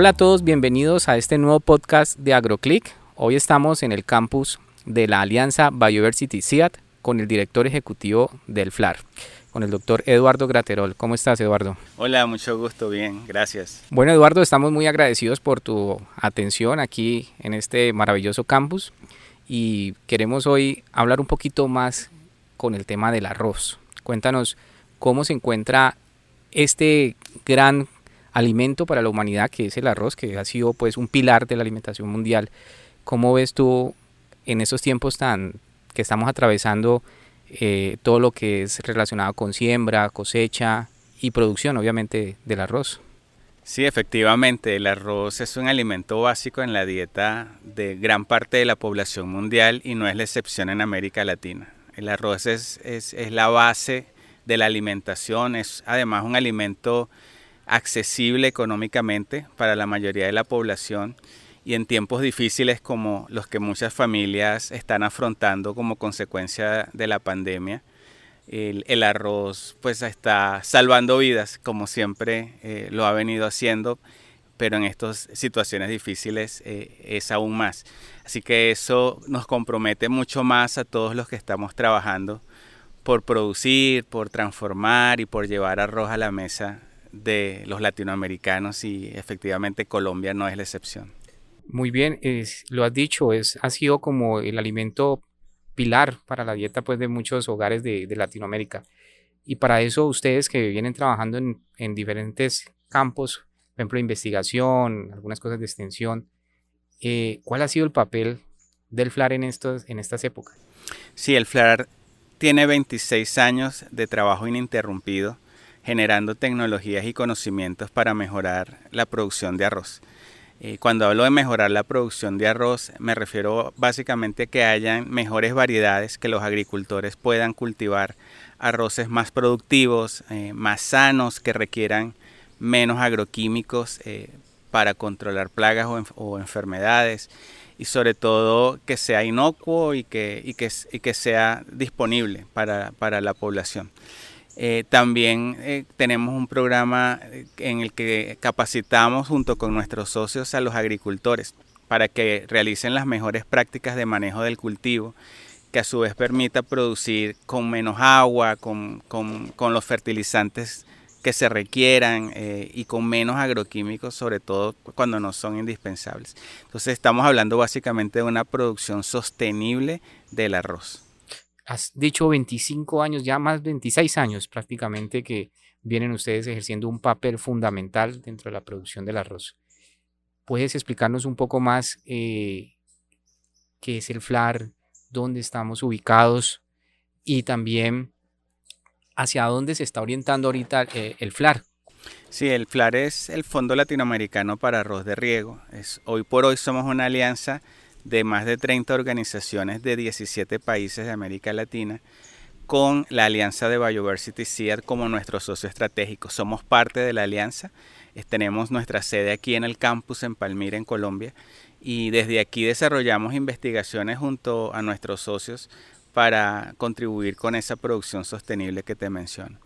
Hola a todos, bienvenidos a este nuevo podcast de AgroClick. Hoy estamos en el campus de la Alianza Biodiversity CIAT con el director ejecutivo del FLAR, con el doctor Eduardo Graterol. ¿Cómo estás, Eduardo? Hola, mucho gusto, bien, gracias. Bueno, Eduardo, estamos muy agradecidos por tu atención aquí en este maravilloso campus y queremos hoy hablar un poquito más con el tema del arroz. Cuéntanos cómo se encuentra este gran alimento para la humanidad que es el arroz, que ha sido pues un pilar de la alimentación mundial. ¿Cómo ves tú en esos tiempos tan que estamos atravesando eh, todo lo que es relacionado con siembra, cosecha y producción, obviamente, del arroz? Sí, efectivamente, el arroz es un alimento básico en la dieta de gran parte de la población mundial y no es la excepción en América Latina. El arroz es, es, es la base de la alimentación, es además un alimento accesible económicamente para la mayoría de la población y en tiempos difíciles como los que muchas familias están afrontando como consecuencia de la pandemia. El, arroz pues está salvando vidas como siempre eh, lo ha venido haciendo, pero en estas situaciones difíciles eh, es aún más. Así que eso nos compromete mucho más a todos los que estamos trabajando por producir, por transformar y por llevar arroz a la mesa de los latinoamericanos y efectivamente Colombia no es la excepción. Muy bien, lo has dicho, es, ha sido como el alimento pilar para la dieta pues, de muchos hogares de, Latinoamérica. Y para eso ustedes que vienen trabajando en, diferentes campos, por ejemplo, investigación, algunas cosas de extensión, eh, ¿cuál ha sido el papel del FLAR en, estos, en estas épocas? Sí, el FLAR tiene 26 años de trabajo ininterrumpido generando tecnologías y conocimientos para mejorar la producción de arroz. Eh, cuando hablo de mejorar la producción de arroz, me refiero básicamente a que hayan mejores variedades, que los agricultores puedan cultivar arroces más productivos, eh, más sanos, que requieran menos agroquímicos eh, para controlar plagas o, enfermedades y sobre todo que sea inocuo y que, y que, sea disponible para, para la población. Eh, también eh, tenemos un programa eh, en el que capacitamos junto con nuestros socios a los agricultores para que realicen las mejores prácticas de manejo del cultivo, que a su vez permita producir con menos agua, con, los fertilizantes que se requieran y con menos agroquímicos, sobre todo cuando no son indispensables. Entonces estamos hablando básicamente de una producción sostenible del arroz has dicho 25 años, ya más 26 años prácticamente que vienen ustedes ejerciendo un papel fundamental dentro de la producción del arroz. ¿Puedes explicarnos un poco más eh, qué es el FLAR, dónde estamos ubicados y también hacia dónde se está orientando ahorita eh, el FLAR? Sí, el FLAR es el Fondo Latinoamericano para Arroz de Riego. Es, hoy por hoy somos una alianza de más de 30 organizaciones de 17 países de América Latina con la alianza de Biodiversity SEAD como nuestro socio estratégico. Somos parte de la alianza, tenemos nuestra sede aquí en el campus en Palmira, en Colombia, y desde aquí desarrollamos investigaciones junto a nuestros socios para contribuir con esa producción sostenible que te menciono.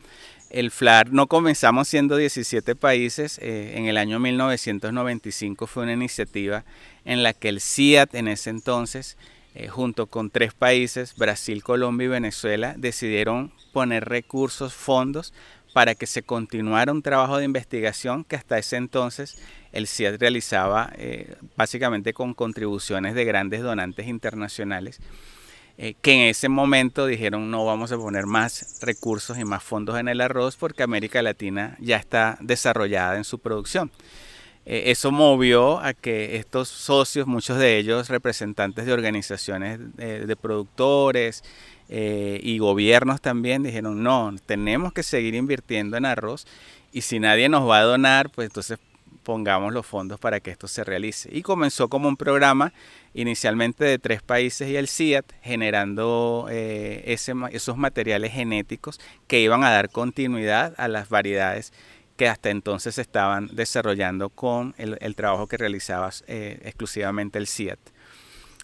El FLAR no comenzamos siendo 17 países, eh, en el año 1995 fue una iniciativa en la que el CIAT en ese entonces, eh, junto con tres países, Brasil, Colombia y Venezuela, decidieron poner recursos, fondos, para que se continuara un trabajo de investigación que hasta ese entonces el CIAT realizaba eh, básicamente con contribuciones de grandes donantes internacionales eh, que en ese momento dijeron no vamos a poner más recursos y más fondos en el arroz porque América Latina ya está desarrollada en su producción. Eh, eso movió a que estos socios, muchos de ellos representantes de organizaciones de productores eh, y gobiernos también, dijeron no, tenemos que seguir invirtiendo en arroz y si nadie nos va a donar, pues entonces pongamos los fondos para que esto se realice. Y comenzó como un programa inicialmente de tres países y el CIAT, generando eh, esos materiales genéticos que iban a dar continuidad a las variedades que hasta entonces estaban desarrollando con el, trabajo que realizaba eh, exclusivamente el CIAT.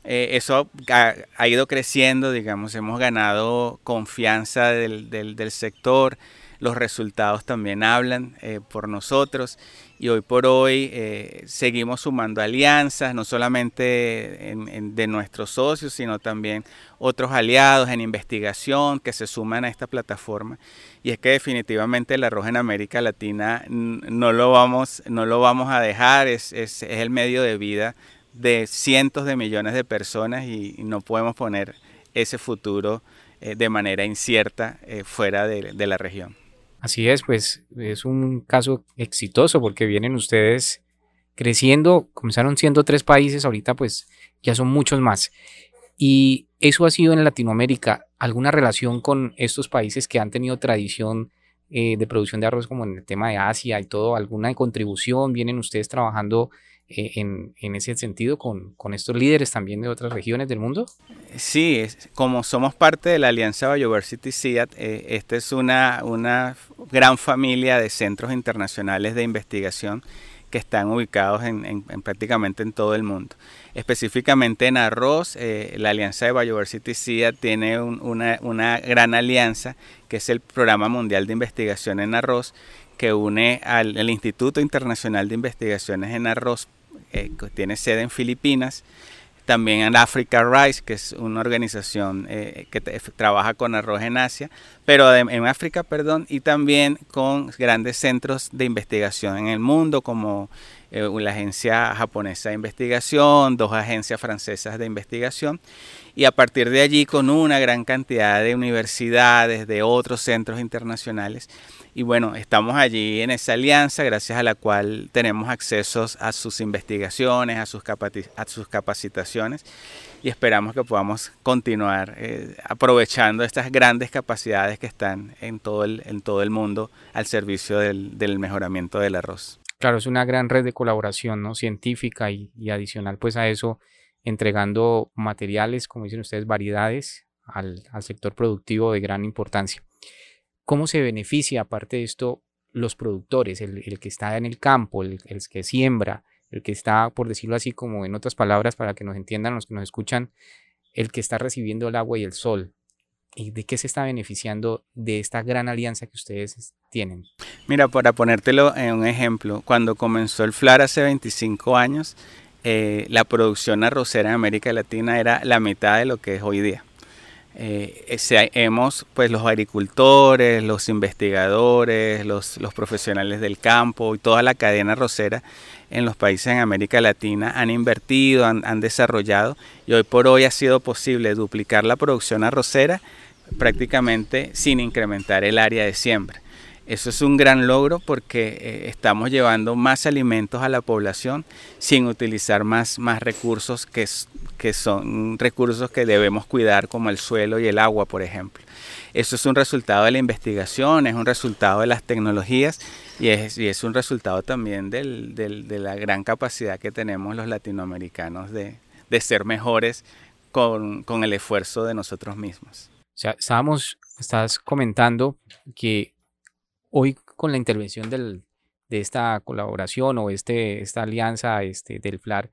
Eh, eso ha, ido creciendo, digamos, hemos ganado confianza del, sector, los resultados también hablan por nosotros y hoy por hoy eh, seguimos sumando alianzas, no solamente de nuestros socios, sino también otros aliados en investigación que se suman a esta plataforma. Y es que definitivamente el arroz en América Latina no lo vamos, no lo vamos a dejar, es, es, el medio de vida de cientos de millones de personas y, no podemos poner ese futuro eh, de manera incierta eh, fuera de la región. Así es, pues es un caso exitoso porque vienen ustedes creciendo, comenzaron siendo tres países, ahorita pues ya son muchos más. Y eso ha sido en Latinoamérica, alguna relación con estos países que han tenido tradición eh, de producción de arroz como en el tema de Asia y todo, alguna contribución, vienen ustedes trabajando eh, en, ese sentido con, estos líderes también de otras regiones del mundo? Sí, como somos parte de la Alianza Biodiversity CIAT, eh, esta es una, una gran familia de centros internacionales de investigación que están ubicados en, prácticamente en todo el mundo. Específicamente en arroz, eh, la Alianza de Biodiversity CIAT tiene una, una gran alianza que es el Programa Mundial de Investigación en Arroz, que une al, Instituto Internacional de Investigaciones en Arroz eh, tiene sede en Filipinas, también en Africa Rice, que es una organización eh, que trabaja con arroz en Asia, pero en África, perdón, y también con grandes centros de investigación en el mundo, como eh, la agencia japonesa de investigación, dos agencias francesas de investigación, y a partir de allí con una gran cantidad de universidades, de otros centros internacionales, y bueno, estamos allí en esa alianza gracias a la cual tenemos acceso a sus investigaciones, a sus, a sus capacitaciones y esperamos que podamos continuar eh, aprovechando estas grandes capacidades que están en todo el, en todo el mundo al servicio del, del mejoramiento del arroz. Claro, es una gran red de colaboración ¿no? científica y, y adicional pues a eso, entregando materiales, como dicen ustedes, variedades al, al sector productivo de gran importancia. ¿Cómo se beneficia, aparte de esto, los productores, el, que está en el campo, el, que siembra, el que está, por decirlo así, como en otras palabras, para que nos entiendan los que nos escuchan, el que está recibiendo el agua y el sol? ¿Y de qué se está beneficiando de esta gran alianza que ustedes tienen? Mira, para ponértelo en un ejemplo, cuando comenzó el FLAR hace 25 años, eh, la producción arrocera en América Latina era la mitad de lo que es hoy día eh, hemos, pues los agricultores, los investigadores, los, profesionales del campo y toda la cadena rosera en los países en América Latina han invertido, han, han desarrollado y hoy por hoy ha sido posible duplicar la producción arrocera prácticamente sin incrementar el área de siembra. Eso es un gran logro porque eh, estamos llevando más alimentos a la población sin utilizar más, más recursos que, que son recursos que debemos cuidar como el suelo y el agua, por ejemplo. Eso es un resultado de la investigación, es un resultado de las tecnologías y es, y es un resultado también del, del, de la gran capacidad que tenemos los latinoamericanos de, de ser mejores con, con, el esfuerzo de nosotros mismos. O sea, estábamos, estás comentando que Hoy con la intervención de esta colaboración o este, esta alianza este, del FLAR,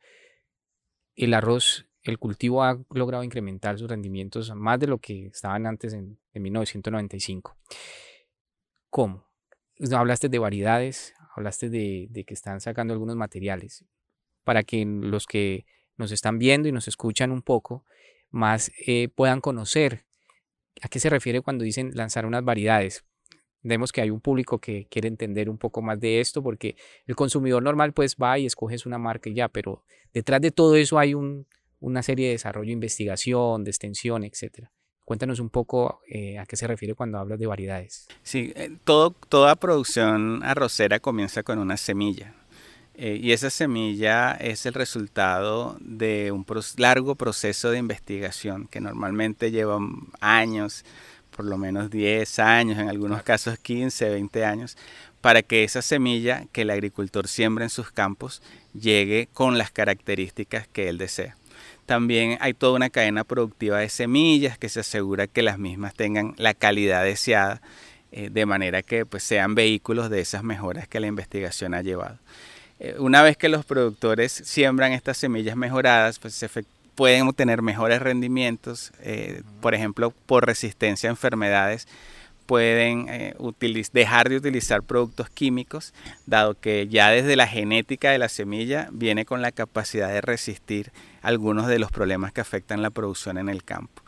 el arroz, el cultivo ha logrado incrementar sus rendimientos más de lo que estaban antes en, 1995. ¿Cómo? Hablaste de variedades, hablaste de, que están sacando algunos materiales para que los que nos están viendo y nos escuchan un poco más eh, puedan conocer a qué se refiere cuando dicen lanzar unas variedades. Vemos que hay un público que quiere entender un poco más de esto porque el consumidor normal pues va y escoges una marca y ya, pero detrás de todo eso hay una serie de desarrollo, investigación, de extensión, etcétera. Cuéntanos un poco eh, a qué se refiere cuando hablas de variedades. Sí, eh, todo, toda producción arrocera comienza con una semilla. Eh, y esa semilla es el resultado de un largo proceso de investigación que normalmente lleva años, por lo menos 10 años, en algunos casos 15, 20 años, para que esa semilla que el agricultor siembra en sus campos llegue con las características que él desea. También hay toda una cadena productiva de semillas que se asegura que las mismas tengan la calidad deseada, eh, de manera que pues, sean vehículos de esas mejoras que la investigación ha llevado. Eh, una vez que los productores siembran estas semillas mejoradas, pues se, pueden obtener mejores rendimientos, eh, por ejemplo, por resistencia a enfermedades, pueden eh, dejar de utilizar productos químicos, dado que ya desde la genética de la semilla viene con la capacidad de resistir algunos de los problemas que afectan la producción en el campo.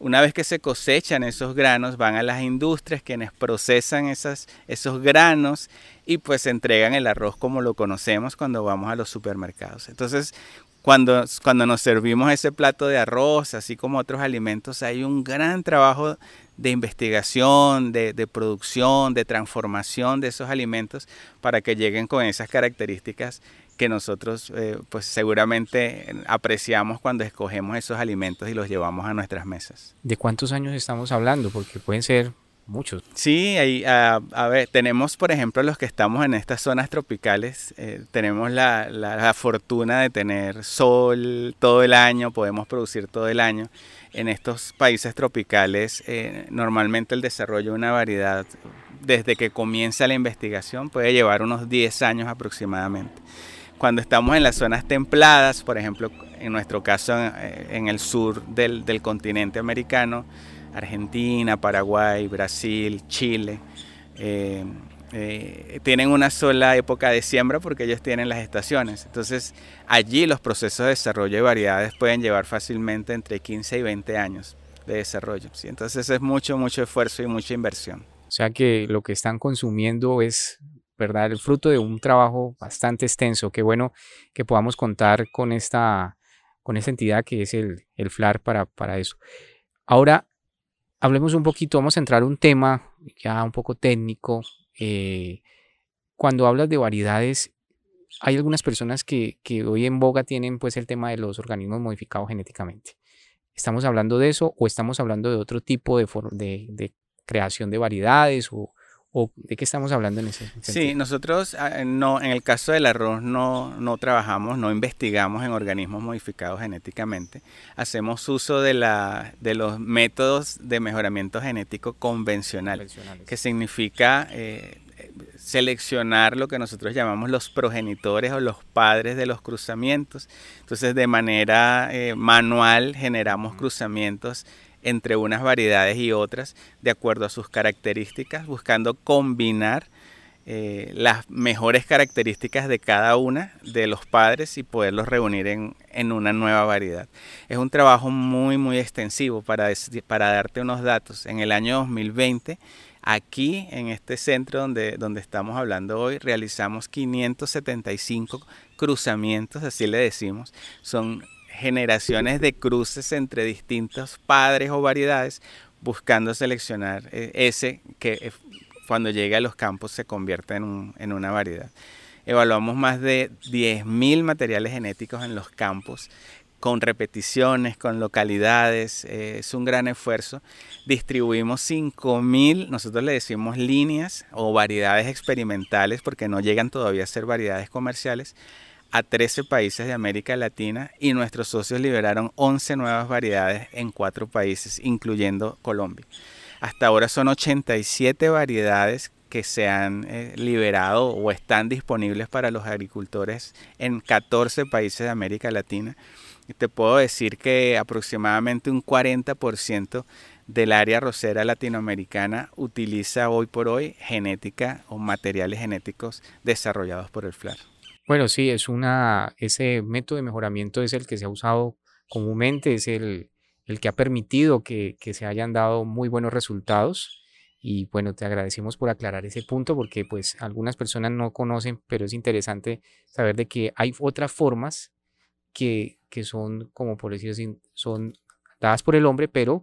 Una vez que se cosechan esos granos, van a las industrias quienes procesan esas, esos granos y pues entregan el arroz como lo conocemos cuando vamos a los supermercados. Entonces, cuando, cuando nos servimos ese plato de arroz, así como otros alimentos, hay un gran trabajo de investigación, de, producción, de transformación de esos alimentos para que lleguen con esas características que nosotros eh, pues seguramente apreciamos cuando escogemos esos alimentos y los llevamos a nuestras mesas. ¿De cuántos años estamos hablando? Porque pueden ser muchos. Sí, ahí, a, ver, tenemos por ejemplo los que estamos en estas zonas tropicales, eh, tenemos la, la, fortuna de tener sol todo el año, podemos producir todo el año. En estos países tropicales eh, normalmente el desarrollo de una variedad desde que comienza la investigación puede llevar unos 10 años aproximadamente. Cuando estamos en las zonas templadas, por ejemplo, en nuestro caso eh, en el sur del, continente americano, Argentina, Paraguay, Brasil, Chile, eh, eh, tienen una sola época de siembra porque ellos tienen las estaciones. Entonces allí los procesos de desarrollo de variedades pueden llevar fácilmente entre 15 y 20 años de desarrollo. Entonces es mucho, mucho esfuerzo y mucha inversión. O sea que lo que están consumiendo es ¿verdad? El fruto de un trabajo bastante extenso. Qué bueno que podamos contar con esta, con esta entidad que es el, el FLAR para, para eso. Ahora, hablemos un poquito, vamos a entrar a un tema ya un poco técnico. Eh, cuando hablas de variedades, hay algunas personas que, que, hoy en boga tienen pues el tema de los organismos modificados genéticamente. ¿Estamos hablando de eso o estamos hablando de otro tipo de, de, de creación de variedades o, ¿O de qué estamos hablando en ese sentido? Sí, nosotros ah, no, en el caso del arroz no, no trabajamos, no investigamos en organismos modificados genéticamente. Hacemos uso de, la, de los métodos de mejoramiento genético convencional, que significa eh, seleccionar lo que nosotros llamamos los progenitores o los padres de los cruzamientos. Entonces, de manera eh, manual generamos cruzamientos entre unas variedades y otras de acuerdo a sus características, buscando combinar eh, las mejores características de cada una de los padres y poderlos reunir en, en una nueva variedad. Es un trabajo muy, muy extensivo para, para darte unos datos. En el año 2020, aquí en este centro donde, donde estamos hablando hoy, realizamos 575 cruzamientos, así le decimos. Son generaciones de cruces entre distintos padres o variedades buscando seleccionar eh, ese que eh, cuando llegue a los campos se convierte en, en una variedad. Evaluamos más de 10.000 materiales genéticos en los campos con repeticiones, con localidades, eh, es un gran esfuerzo. Distribuimos 5.000, nosotros le decimos líneas o variedades experimentales porque no llegan todavía a ser variedades comerciales, a 13 países de América Latina y nuestros socios liberaron 11 nuevas variedades en cuatro países, incluyendo Colombia. Hasta ahora son 87 variedades que se han eh, liberado o están disponibles para los agricultores en 14 países de América Latina. Y te puedo decir que aproximadamente un 40% del área rosera latinoamericana utiliza hoy por hoy genética o materiales genéticos desarrollados por el FLAR. Bueno, sí, es una, ese método de mejoramiento es el que se ha usado comúnmente, es el, el que ha permitido que, que, se hayan dado muy buenos resultados. Y bueno, te agradecemos por aclarar ese punto porque pues algunas personas no conocen, pero es interesante saber de que hay otras formas que, que son, como por decir así, son dadas por el hombre, pero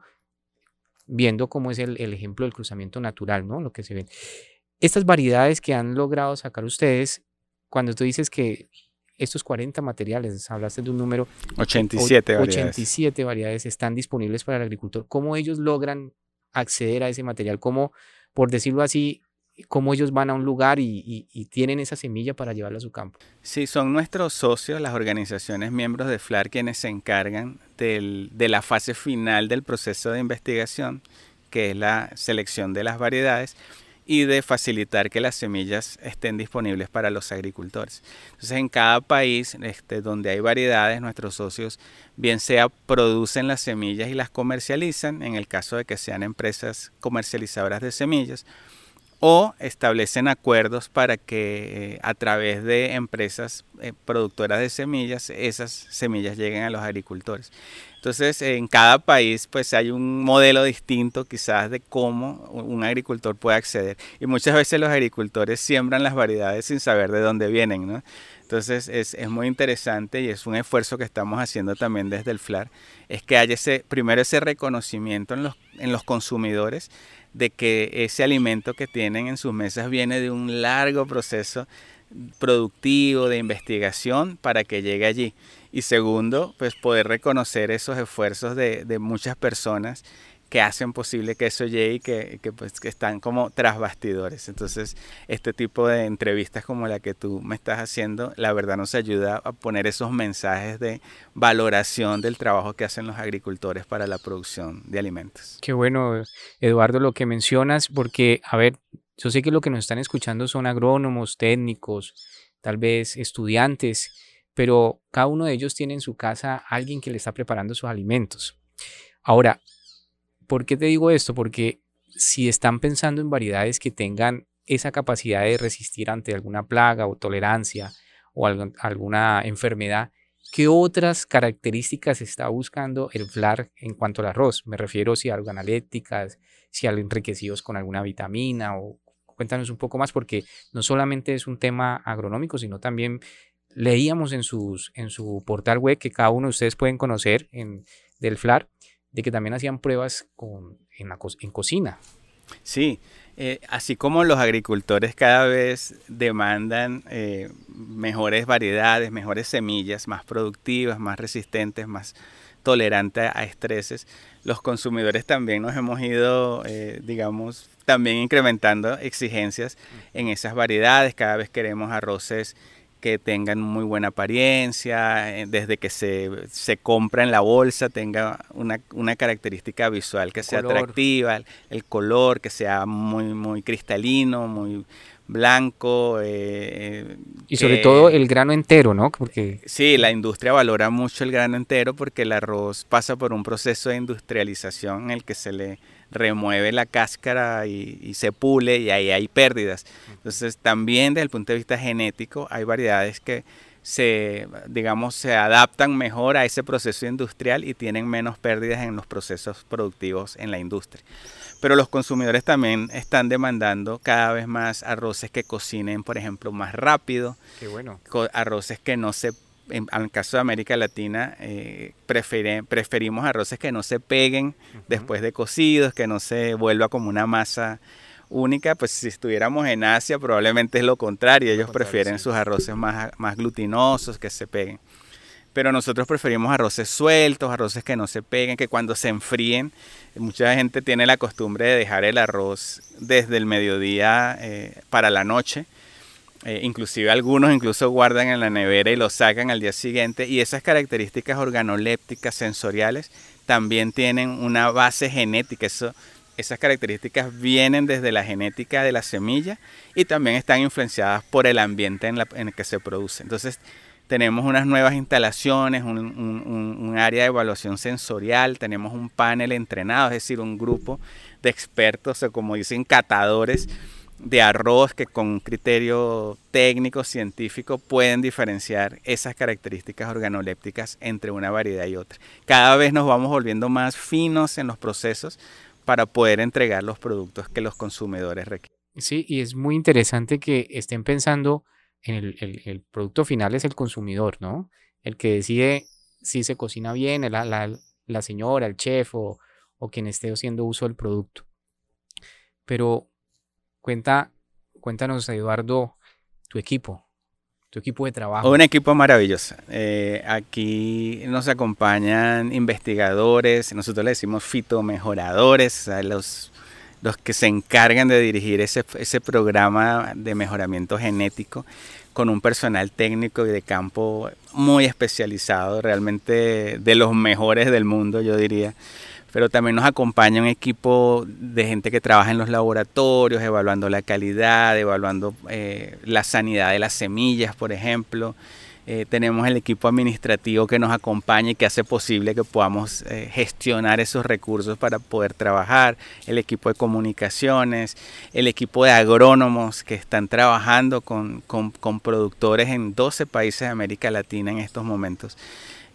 viendo cómo es el, el ejemplo del cruzamiento natural, ¿no? Lo que se ven. Estas variedades que han logrado sacar ustedes cuando tú dices que estos 40 materiales, hablaste de un número 87 variedades. 87 variedades están disponibles para el agricultor. ¿Cómo ellos logran acceder a ese material? ¿Cómo, por decirlo así, cómo ellos van a un lugar y, tienen esa semilla para llevarla a su campo? Sí, son nuestros socios, las organizaciones miembros de FLAR, quienes se encargan de la fase final del proceso de investigación, que es la selección de las variedades y de facilitar que las semillas estén disponibles para los agricultores. Entonces en cada país este, donde hay variedades, nuestros socios bien sea producen las semillas y las comercializan, en el caso de que sean empresas comercializadoras de semillas, o establecen acuerdos para que eh, a través de empresas eh, productoras de semillas esas semillas lleguen a los agricultores. Entonces, en cada país pues hay un modelo distinto quizás de cómo un agricultor puede acceder. Y muchas veces los agricultores siembran las variedades sin saber de dónde vienen, ¿no? Entonces es, es, muy interesante y es un esfuerzo que estamos haciendo también desde el FLAR, es que haya ese, primero ese reconocimiento en los, en los consumidores de que ese alimento que tienen en sus mesas viene de un largo proceso productivo de investigación para que llegue allí. Y segundo, pues poder reconocer esos esfuerzos de, de muchas personas que hacen posible que eso llegue y que, que, pues, que están como tras bastidores. Entonces, este tipo de entrevistas como la que tú me estás haciendo, la verdad nos ayuda a poner esos mensajes de valoración del trabajo que hacen los agricultores para la producción de alimentos. Qué bueno, Eduardo, lo que mencionas, porque, a ver, yo sé que lo que nos están escuchando son agrónomos, técnicos, tal vez estudiantes, pero cada uno de ellos tiene en su casa alguien que le está preparando sus alimentos. Ahora, ¿Por qué te digo esto? Porque si están pensando en variedades que tengan esa capacidad de resistir ante alguna plaga o tolerancia o alguna enfermedad, ¿qué otras características está buscando el FLAR en cuanto al arroz? Me refiero si organolépticas, si enriquecidos con alguna vitamina o cuéntanos un poco más porque no solamente es un tema agronómico, sino también leíamos en, en su portal web que cada uno de ustedes pueden conocer en, del FLAR de que también hacían pruebas en cocina. Sí, eh, así como los agricultores cada vez demandan eh, mejores variedades, mejores semillas, más productivas, más resistentes, más tolerantes a estreses, los consumidores también nos hemos ido, eh, digamos, también incrementando exigencias en esas variedades. Cada vez queremos arroces que tengan muy buena apariencia, eh, desde que se, se compra en la bolsa tenga una, una característica visual que sea atractiva, el, color que sea muy, muy cristalino, muy blanco. Eh, y sobre todo el grano entero, ¿no? Porque... Sí, la industria valora mucho el grano entero porque el arroz pasa por un proceso de industrialización en el que se le remueve la cáscara y, se pule y ahí hay pérdidas. Entonces también desde el punto de vista genético hay variedades que se, digamos, se adaptan mejor a ese proceso industrial y tienen menos pérdidas en los procesos productivos en la industria. Pero los consumidores también están demandando cada vez más arroces que cocinen, por ejemplo, más rápido. Qué bueno. Arroces que no se en, el caso de América Latina, eh, preferimos arroces que no se peguen después de cocidos, que no se vuelva como una masa única. Pues si estuviéramos en Asia, probablemente es lo contrario. Ellos prefieren sus arroces más, más glutinosos, que se peguen. Pero nosotros preferimos arroces sueltos, arroces que no se peguen, que cuando se enfríen, mucha gente tiene la costumbre de dejar el arroz desde el mediodía eh, para la noche eh, inclusive algunos incluso guardan en la nevera y lo sacan al día siguiente y esas características organolépticas sensoriales también tienen una base genética. Eso, esas características vienen desde la genética de la semilla y también están influenciadas por el ambiente en, el que se produce. Entonces tenemos unas nuevas instalaciones, un, un, área de evaluación sensorial, tenemos un panel entrenado, es decir, un grupo de expertos o como dicen catadores de arroz que con criterio técnico, científico, pueden diferenciar esas características organolépticas entre una variedad y otra. Cada vez nos vamos volviendo más finos en los procesos para poder entregar los productos que los consumidores requieren. Sí, y es muy interesante que estén pensando en el, producto final es el consumidor, ¿no? El que decide si se cocina bien, la, la, señora, el chef o, o quien esté haciendo uso del producto. Pero Cuenta, cuéntanos, Eduardo, tu equipo, tu equipo de trabajo. Un equipo maravilloso. Eh, aquí nos acompañan investigadores, nosotros le decimos fitomejoradores, los, los que se encargan de dirigir ese, ese programa de mejoramiento genético con un personal técnico y de campo muy especializado, realmente de los mejores del mundo, yo diría pero también nos acompaña un equipo de gente que trabaja en los laboratorios, evaluando la calidad, evaluando eh, la sanidad de las semillas, por ejemplo. Eh, tenemos el equipo administrativo que nos acompaña y que hace posible que podamos eh, gestionar esos recursos para poder trabajar, el equipo de comunicaciones, el equipo de agrónomos que están trabajando con, con productores en 12 países de América Latina en estos momentos.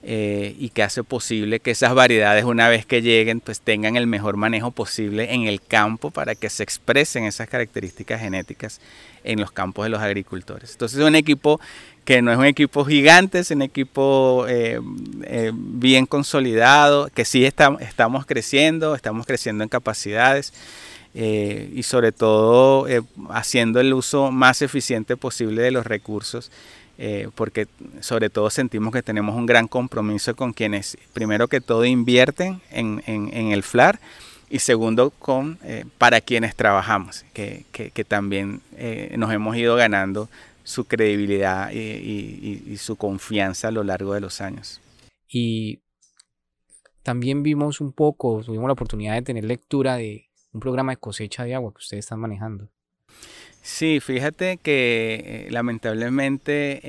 Eh, y que hace posible que esas variedades una vez que lleguen pues tengan el mejor manejo posible en el campo para que se expresen esas características genéticas en los campos de los agricultores. Entonces es un equipo que no es un equipo gigante, es un equipo eh, eh, bien consolidado, que sí estamos creciendo, estamos creciendo en capacidades. y sobre todo haciendo el uso más eficiente posible de los recursos eh, porque sobre todo sentimos que tenemos un gran compromiso con quienes, primero que todo, invierten en, el FLAR y segundo, con, eh, para quienes trabajamos, que, también eh, nos hemos ido ganando su credibilidad y, su confianza a lo largo de los años. Y también vimos un poco, tuvimos la oportunidad de tener lectura de un programa de cosecha de agua que ustedes están manejando. Sí, fíjate que eh, lamentablemente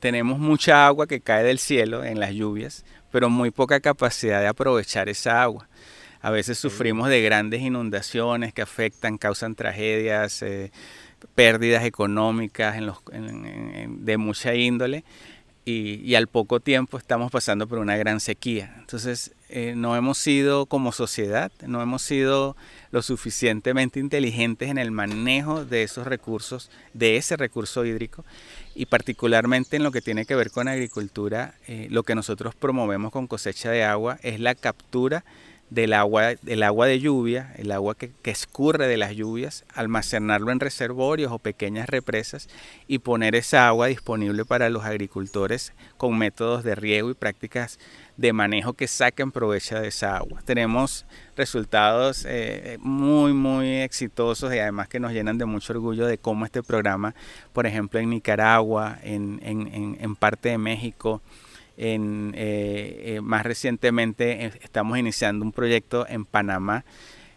tenemos mucha agua que cae del cielo en las lluvias, pero muy poca capacidad de aprovechar esa agua. A veces sufrimos de grandes inundaciones que afectan, causan tragedias, eh, pérdidas económicas de mucha índole y, al poco tiempo estamos pasando por una gran sequía. Entonces, eh, no hemos sido como sociedad, no hemos sido lo suficientemente inteligentes en el manejo de esos recursos, de ese recurso hídrico, y particularmente en lo que tiene que ver con agricultura, eh, lo que nosotros promovemos con cosecha de agua es la captura del agua, del agua de lluvia, el agua que, escurre de las lluvias, almacenarlo en reservorios o pequeñas represas y poner esa agua disponible para los agricultores con métodos de riego y prácticas de manejo que saquen provecho de esa agua. Tenemos resultados eh, muy, muy exitosos y además que nos llenan de mucho orgullo de cómo este programa, por ejemplo, en Nicaragua, en, en parte de México, en, eh, eh, más recientemente eh, estamos iniciando un proyecto en Panamá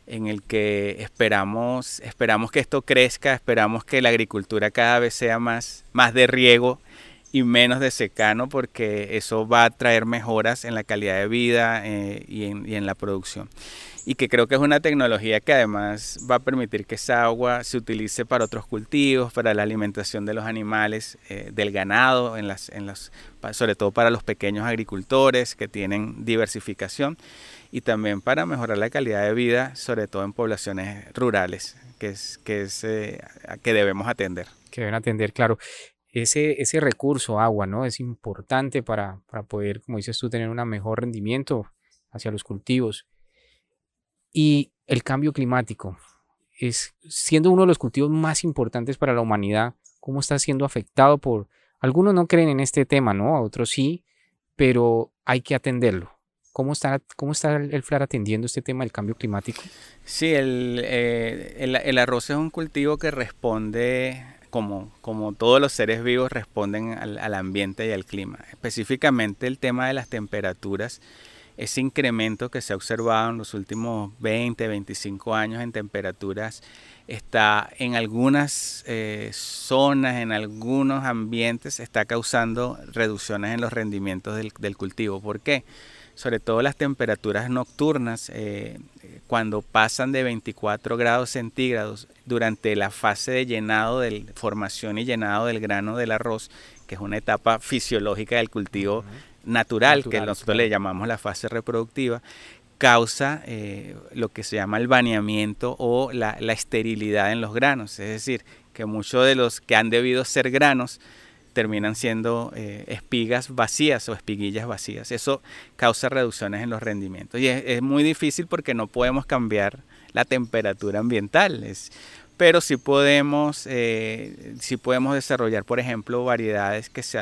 en el que esperamos, esperamos que esto crezca, esperamos que la agricultura cada vez sea más, más de riego y menos de secano porque eso va a traer mejoras en la calidad de vida y, en, y en la producción y que creo que es una tecnología que además va a permitir que esa agua se utilice para otros cultivos, para la alimentación de los animales, eh, del ganado, en las, en las, sobre todo para los pequeños agricultores que tienen diversificación y también para mejorar la calidad de vida, sobre todo en poblaciones rurales, que es que, es, eh, que debemos atender. Que deben atender, claro. Ese, ese recurso, agua, ¿no? Es importante para, para poder, como dices tú, tener un mejor rendimiento hacia los cultivos. Y el cambio climático es siendo uno de los cultivos más importantes para la humanidad, cómo está siendo afectado por algunos no creen en este tema, ¿no? Otros sí, pero hay que atenderlo. ¿Cómo está, cómo está el FLAR atendiendo este tema del cambio climático? Sí, el, eh, el, arroz es un cultivo que responde, como, todos los seres vivos responden al, ambiente y al clima. Específicamente el tema de las temperaturas ese incremento que se ha observado en los últimos 20, 25 años en temperaturas está en algunas eh, zonas, en algunos ambientes, está causando reducciones en los rendimientos del, cultivo. ¿Por qué? Sobre todo las temperaturas nocturnas, eh, cuando pasan de 24 grados centígrados durante la fase de llenado, de formación y llenado del grano del arroz, que es una etapa fisiológica del cultivo natural, que nosotros le llamamos la fase reproductiva, causa eh, lo que se llama el baneamiento o la, esterilidad en los granos. Es decir, que muchos de los que han debido ser granos terminan siendo eh, espigas vacías o espiguillas vacías. Eso causa reducciones en los rendimientos. Y es, muy difícil porque no podemos cambiar la temperatura ambiental. pero sí podemos, eh, sí podemos desarrollar, por ejemplo, variedades que se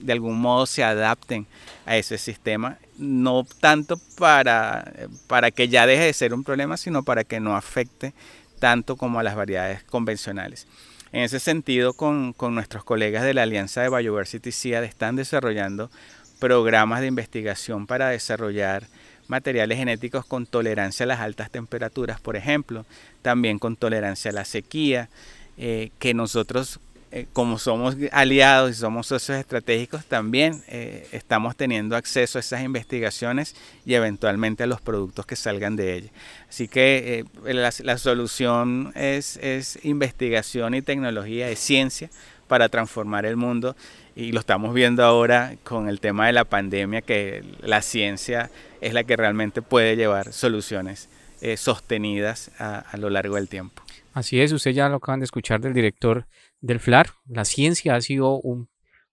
de algún modo se adapten a ese sistema, no tanto para, para que ya deje de ser un problema, sino para que no afecte tanto como a las variedades convencionales. En ese sentido, con, nuestros colegas de la Alianza de Biodiversity CIAD están desarrollando programas de investigación para desarrollar materiales genéticos con tolerancia a las altas temperaturas, por ejemplo, también con tolerancia a la sequía, eh, que nosotros eh, como somos aliados y somos socios estratégicos, también eh, estamos teniendo acceso a esas investigaciones y eventualmente a los productos que salgan de ellas. Así que la, solución es, es investigación y tecnología, es ciencia para transformar el mundo y lo estamos viendo ahora con el tema de la pandemia, que la ciencia es la que realmente puede llevar soluciones eh, sostenidas a, lo largo del tiempo. Así es, usted ya lo acaban de escuchar del director del FLAR. La ciencia ha sido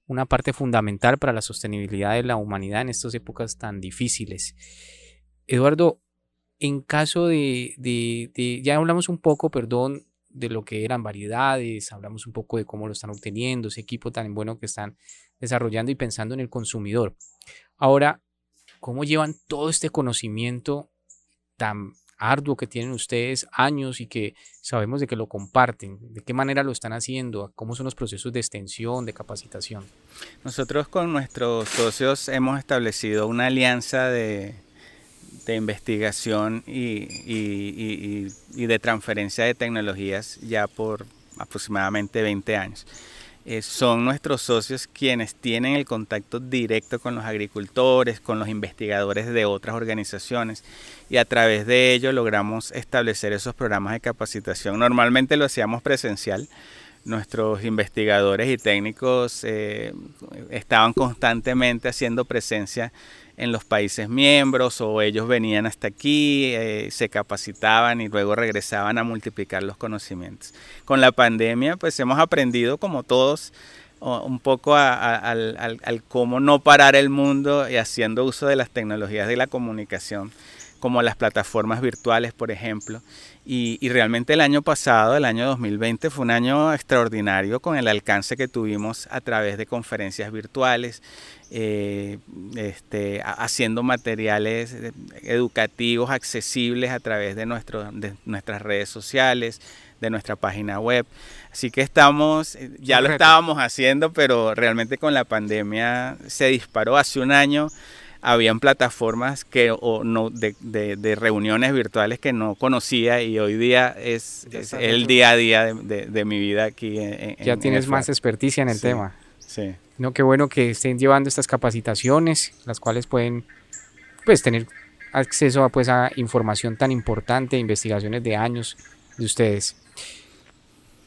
una parte fundamental para la sostenibilidad de la humanidad en estas épocas tan difíciles. Eduardo, en caso de, de ya hablamos un poco, perdón, de lo que eran variedades, hablamos un poco de cómo lo están obteniendo, ese equipo tan bueno que están desarrollando y pensando en el consumidor. Ahora, ¿cómo llevan todo este conocimiento tan arduo que tienen ustedes, años y que sabemos de que lo comparten? ¿De qué manera lo están haciendo? ¿Cómo son los procesos de extensión, de capacitación? Nosotros con nuestros socios hemos establecido una alianza de, investigación y, de transferencia de tecnologías ya por aproximadamente 20 años. Eh, son nuestros socios quienes tienen el contacto directo con los agricultores, con los investigadores de otras organizaciones y a través de ello logramos establecer esos programas de capacitación. Normalmente lo hacíamos presencial. Nuestros investigadores y técnicos eh, estaban constantemente haciendo presencia en los países miembros o ellos venían hasta aquí, eh, se capacitaban y luego regresaban a multiplicar los conocimientos. Con la pandemia pues hemos aprendido como todos un poco al, al, cómo no parar el mundo y haciendo uso de las tecnologías de la comunicación como las plataformas virtuales, por ejemplo. Y, y, realmente el año pasado, el año 2020, fue un año extraordinario con el alcance que tuvimos a través de conferencias virtuales, eh, este, haciendo materiales eh, educativos accesibles a través de, nuestro, de nuestras redes sociales, de nuestra página web. Así que estamos, eh, ya lo estábamos haciendo, pero realmente con la pandemia se disparó hace un año. Habían plataformas que, o no, de, de, reuniones virtuales que no conocía y hoy día es, el día a día de, mi vida aquí. ya tienes más experticia en el tema. Sí. No, qué bueno que estén llevando estas capacitaciones, las cuales pueden pues tener acceso a pues a información tan importante, investigaciones de años de ustedes.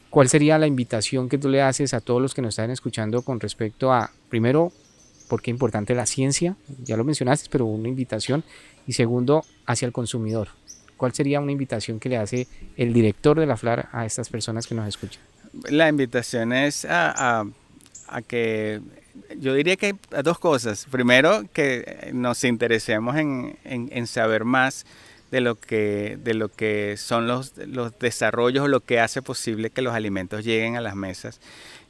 ¿Cuál sería la invitación que tú le haces a todos los que nos están escuchando con respecto a, primero, por qué importante la ciencia? Ya lo mencionaste, pero una invitación. Y segundo, hacia el consumidor. ¿Cuál sería una invitación que le hace el director de la FLAR a estas personas que nos escuchan? La invitación es a que yo diría que hay dos cosas. Primero, que nos interesemos en, en, saber más de lo que, de lo que son los, los desarrollos o lo que hace posible que los alimentos lleguen a las mesas.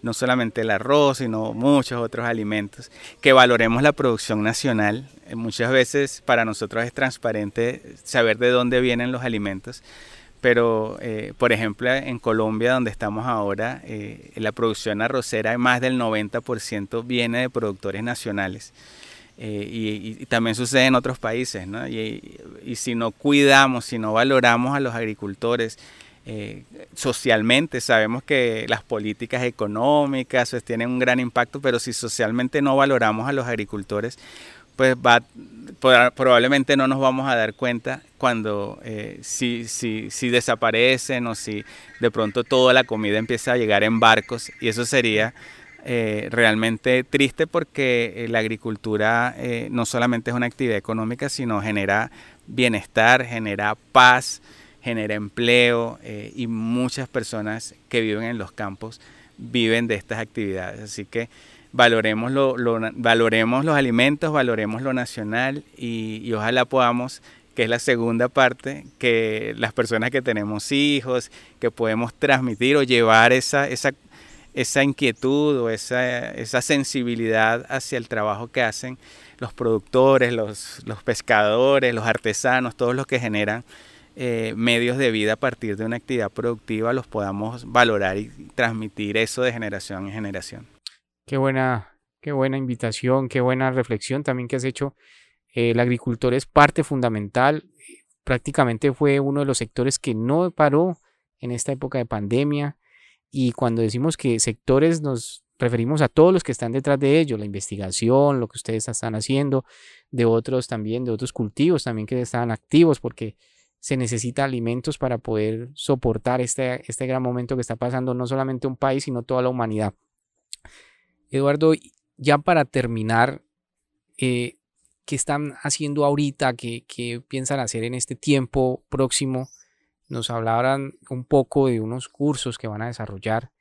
No solamente el arroz, sino muchos otros alimentos. Que valoremos la producción nacional. Muchas veces para nosotros es transparente saber de dónde vienen los alimentos pero eh, por ejemplo en Colombia donde estamos ahora, eh, la producción arrocera más del 90% viene de productores nacionales. Eh, y, también sucede en otros países, y, si no cuidamos, si no valoramos a los agricultores, socialmente sabemos que las políticas económicas pues, tienen un gran impacto, pero si socialmente no valoramos a los agricultores, pues va, probablemente no nos vamos a dar cuenta cuando eh, si, si, si, desaparecen o si de pronto toda la comida empieza a llegar en barcos y eso sería eh, realmente triste porque eh, la agricultura no solamente es una actividad económica sino genera bienestar, genera paz, genera empleo y muchas personas que viven en los campos viven de estas actividades. Así que valoremos, lo, valoremos los alimentos, valoremos lo nacional y, ojalá podamos, que es la segunda parte, que las personas que tenemos hijos, que podemos transmitir o llevar esa, esa, esa inquietud o esa, esa sensibilidad hacia el trabajo que hacen los productores, los, los pescadores, los artesanos, todos los que generan eh, medios de vida a partir de una actividad productiva, los podamos valorar y transmitir eso de generación en generación. Qué buena, qué buena invitación, qué buena reflexión también que has hecho. El agricultor es parte fundamental, prácticamente fue uno de los sectores que no paró en esta época de pandemia. Y cuando decimos que sectores nos referimos a todos los que están detrás de ello, la investigación, lo que ustedes están haciendo, de otros también, de otros cultivos también que están activos, porque se necesita alimentos para poder soportar este, este gran momento que está pasando no solamente un país, sino toda la humanidad. Eduardo, ya para terminar, eh, ¿qué están haciendo ahorita? ¿Qué, ¿Qué, piensan hacer en este tiempo próximo? Nos hablaban un poco de unos cursos que van a desarrollar,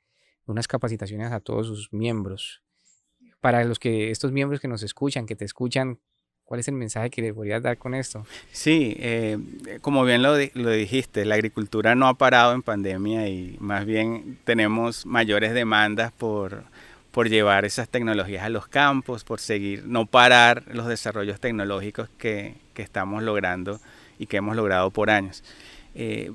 unas capacitaciones a todos sus miembros. Para los que estos miembros que nos escuchan, que te escuchan, ¿Cuál es el mensaje que le podrías dar con esto? Sí, eh, como bien lo, lo, dijiste, la agricultura no ha parado en pandemia y más bien tenemos mayores demandas por, por llevar esas tecnologías a los campos, por seguir, no parar los desarrollos tecnológicos que, que estamos logrando y que hemos logrado por años. Eh,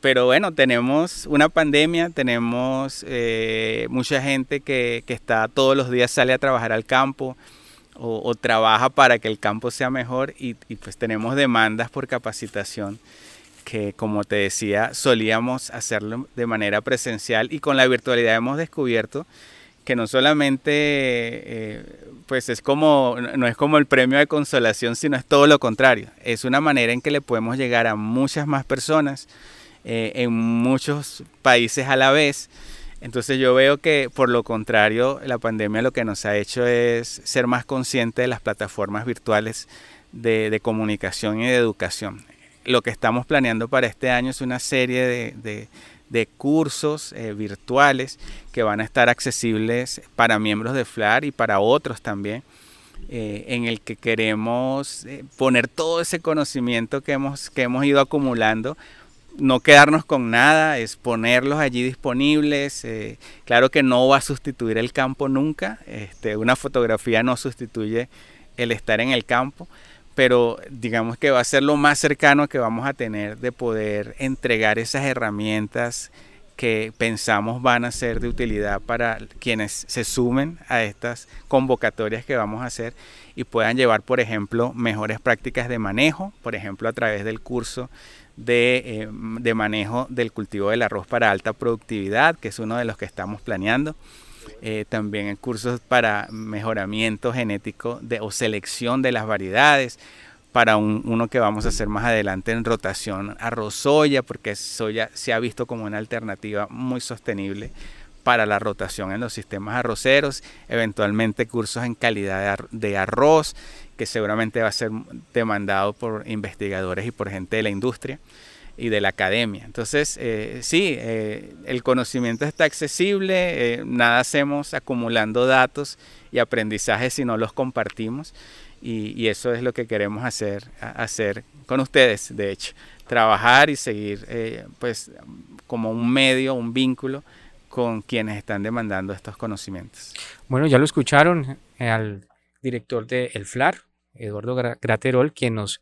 pero bueno, tenemos una pandemia, tenemos eh, mucha gente que, que, está todos los días, sale a trabajar al campo, o, trabaja para que el campo sea mejor y, pues tenemos demandas por capacitación que como te decía solíamos hacerlo de manera presencial y con la virtualidad hemos descubierto que no solamente eh, pues es como no es como el premio de consolación sino es todo lo contrario. Es una manera en que le podemos llegar a muchas más personas eh, en muchos países a la vez entonces yo veo que por lo contrario, la pandemia lo que nos ha hecho es ser más conscientes de las plataformas virtuales de, comunicación y de educación. Lo que estamos planeando para este año es una serie de, cursos eh, virtuales que van a estar accesibles para miembros de FLAR y para otros también. Eh, en el que queremos eh, poner todo ese conocimiento que hemos, que hemos ido acumulando no quedarnos con nada, es ponerlos allí disponibles. Eh, claro que no va a sustituir el campo nunca, este, una fotografía no sustituye el estar en el campo, pero digamos que va a ser lo más cercano que vamos a tener de poder entregar esas herramientas que pensamos van a ser de utilidad para quienes se sumen a estas convocatorias que vamos a hacer y puedan llevar, por ejemplo, mejores prácticas de manejo, por ejemplo, a través del curso eh, de, manejo del cultivo del arroz para alta productividad, que es uno de los que estamos planeando. Eh, también cursos para mejoramiento genético de, o selección de las variedades, para uno que vamos a hacer más adelante en rotación arroz soya, porque soya se ha visto como una alternativa muy sostenible para la rotación en los sistemas arroceros, eventualmente cursos en calidad de arroz que seguramente va a ser demandado por investigadores y por gente de la industria y de la academia. Entonces, eh, sí, eh, el conocimiento está accesible, eh, nada hacemos acumulando datos y aprendizajes si no los compartimos y, eso es lo que queremos hacer, hacer con ustedes, de hecho, trabajar y seguir pues como un medio, un vínculo con quienes están demandando estos conocimientos. Bueno, ya lo escucharon al director de El FLAR, Eduardo Graterol, quien nos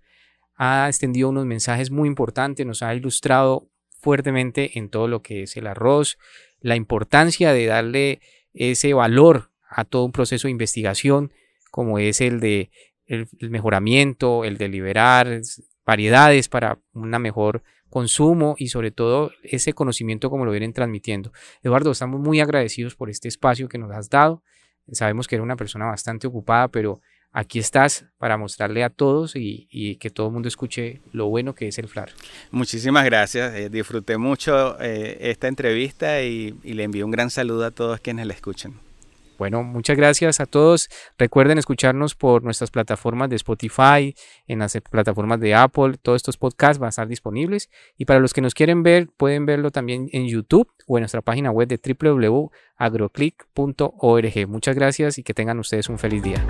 ha extendido unos mensajes muy importantes, nos ha ilustrado fuertemente en todo lo que es el arroz, la importancia de darle ese valor a todo un proceso de investigación, como es el de el, mejoramiento, el de liberar variedades para un mejor consumo y sobre todo ese conocimiento como lo vienen transmitiendo. Eduardo, estamos muy agradecidos por este espacio que nos has dado. Sabemos que eres una persona bastante ocupada, pero aquí estás para mostrarle a todos y, que todo el mundo escuche lo bueno que es el FLAR. Muchísimas gracias, eh, disfruté mucho eh, esta entrevista y, y le envío un gran saludo a todos quienes la escuchan. Bueno, muchas gracias a todos. Recuerden escucharnos por nuestras plataformas de Spotify, en las plataformas de Apple. Todos estos podcasts van a estar disponibles. Y para los que nos quieren ver, pueden verlo también en YouTube o en nuestra página web de www.agroclick.org. Muchas gracias y que tengan ustedes un feliz día.